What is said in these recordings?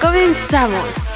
Comenzamos.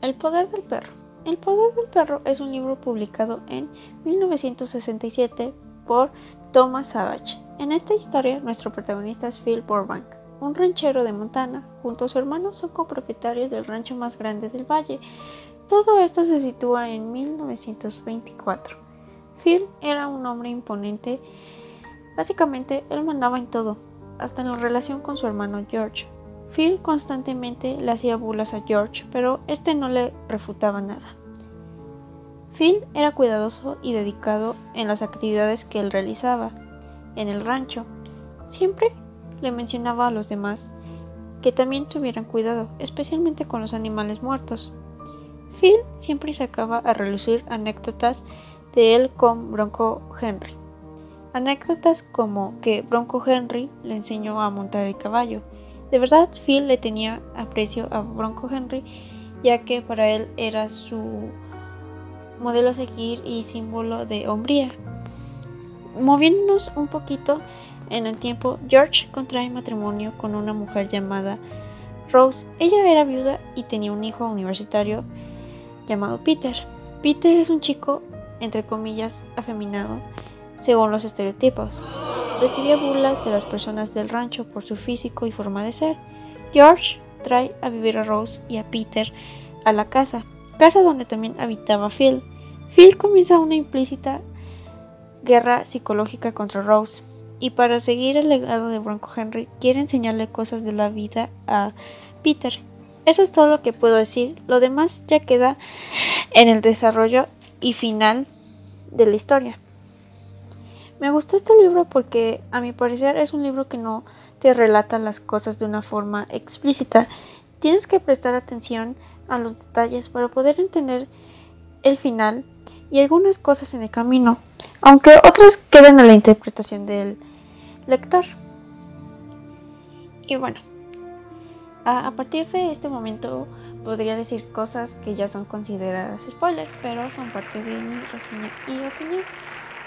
El poder del perro. El poder del perro es un libro publicado en 1967 por Thomas Savage. En esta historia, nuestro protagonista es Phil Burbank, un ranchero de Montana, junto a su hermano son copropietarios del rancho más grande del valle. Todo esto se sitúa en 1924. Phil era un hombre imponente. Básicamente, él mandaba en todo, hasta en la relación con su hermano George. Phil constantemente le hacía burlas a George, pero este no le refutaba nada. Phil era cuidadoso y dedicado en las actividades que él realizaba en el rancho. Siempre le mencionaba a los demás que también tuvieran cuidado, especialmente con los animales muertos. Phil siempre sacaba a relucir anécdotas de él con Bronco Henry. Anécdotas como que Bronco Henry le enseñó a montar el caballo. De verdad, Phil le tenía aprecio a Bronco Henry, ya que para él era su modelo a seguir y símbolo de hombría. Moviéndonos un poquito en el tiempo, George contrae matrimonio con una mujer llamada Rose. Ella era viuda y tenía un hijo universitario llamado Peter. Peter es un chico, entre comillas, afeminado, según los estereotipos. Recibía burlas de las personas del rancho por su físico y forma de ser. George trae a vivir a Rose y a Peter a la casa, casa donde también habitaba Phil. Phil comienza una implícita guerra psicológica contra Rose y para seguir el legado de Bronco Henry quiere enseñarle cosas de la vida a Peter. Eso es todo lo que puedo decir. Lo demás ya queda en el desarrollo y final de la historia. Me gustó este libro porque a mi parecer es un libro que no te relata las cosas de una forma explícita. Tienes que prestar atención a los detalles para poder entender el final y algunas cosas en el camino, aunque otras queden a la interpretación del lector. Y bueno, a, partir de este momento podría decir cosas que ya son consideradas spoilers, pero son parte de mi reseña y opinión.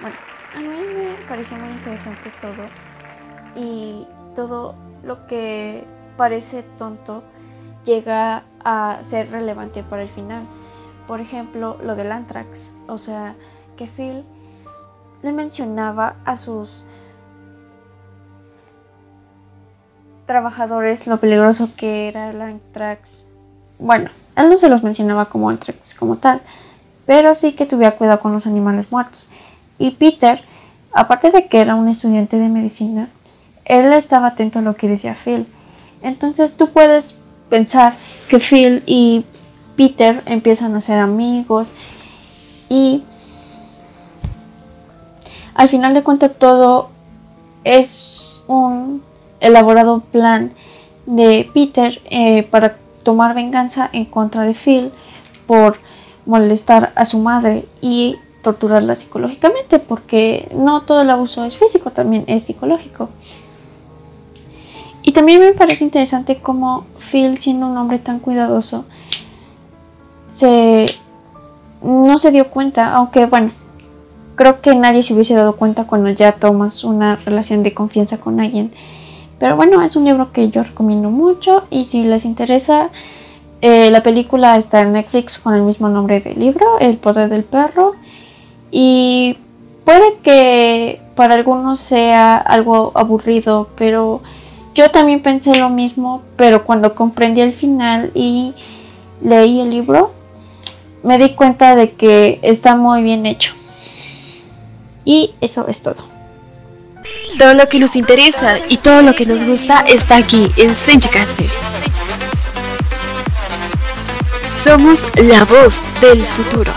Bueno, a mí me pareció muy interesante todo y todo lo que parece tonto llega a ser relevante para el final. Por ejemplo, lo del Anthrax, o sea, que Phil le mencionaba a sus trabajadores lo peligroso que era el anthrax. Bueno, él no se los mencionaba como anthrax como tal, pero sí que tuviera cuidado con los animales muertos. Y Peter, aparte de que era un estudiante de medicina, él estaba atento a lo que decía Phil. Entonces tú puedes pensar que Phil y Peter empiezan a ser amigos y al final de cuentas todo es un elaborado plan de Peter eh, para tomar venganza en contra de Phil por molestar a su madre y torturarla psicológicamente, porque no todo el abuso es físico, también es psicológico. Y también me parece interesante cómo Phil, siendo un hombre tan cuidadoso, se no se dio cuenta, aunque bueno, creo que nadie se hubiese dado cuenta cuando ya tomas una relación de confianza con alguien pero bueno, es un libro que yo recomiendo mucho y si les interesa, eh, la película está en Netflix con el mismo nombre del libro, El poder del perro. Y puede que para algunos sea algo aburrido, pero yo también pensé lo mismo, pero cuando comprendí el final y leí el libro, me di cuenta de que está muy bien hecho. Y eso es todo. Todo lo que nos interesa y todo lo que nos gusta está aquí en Senchicasters. Somos la voz del futuro.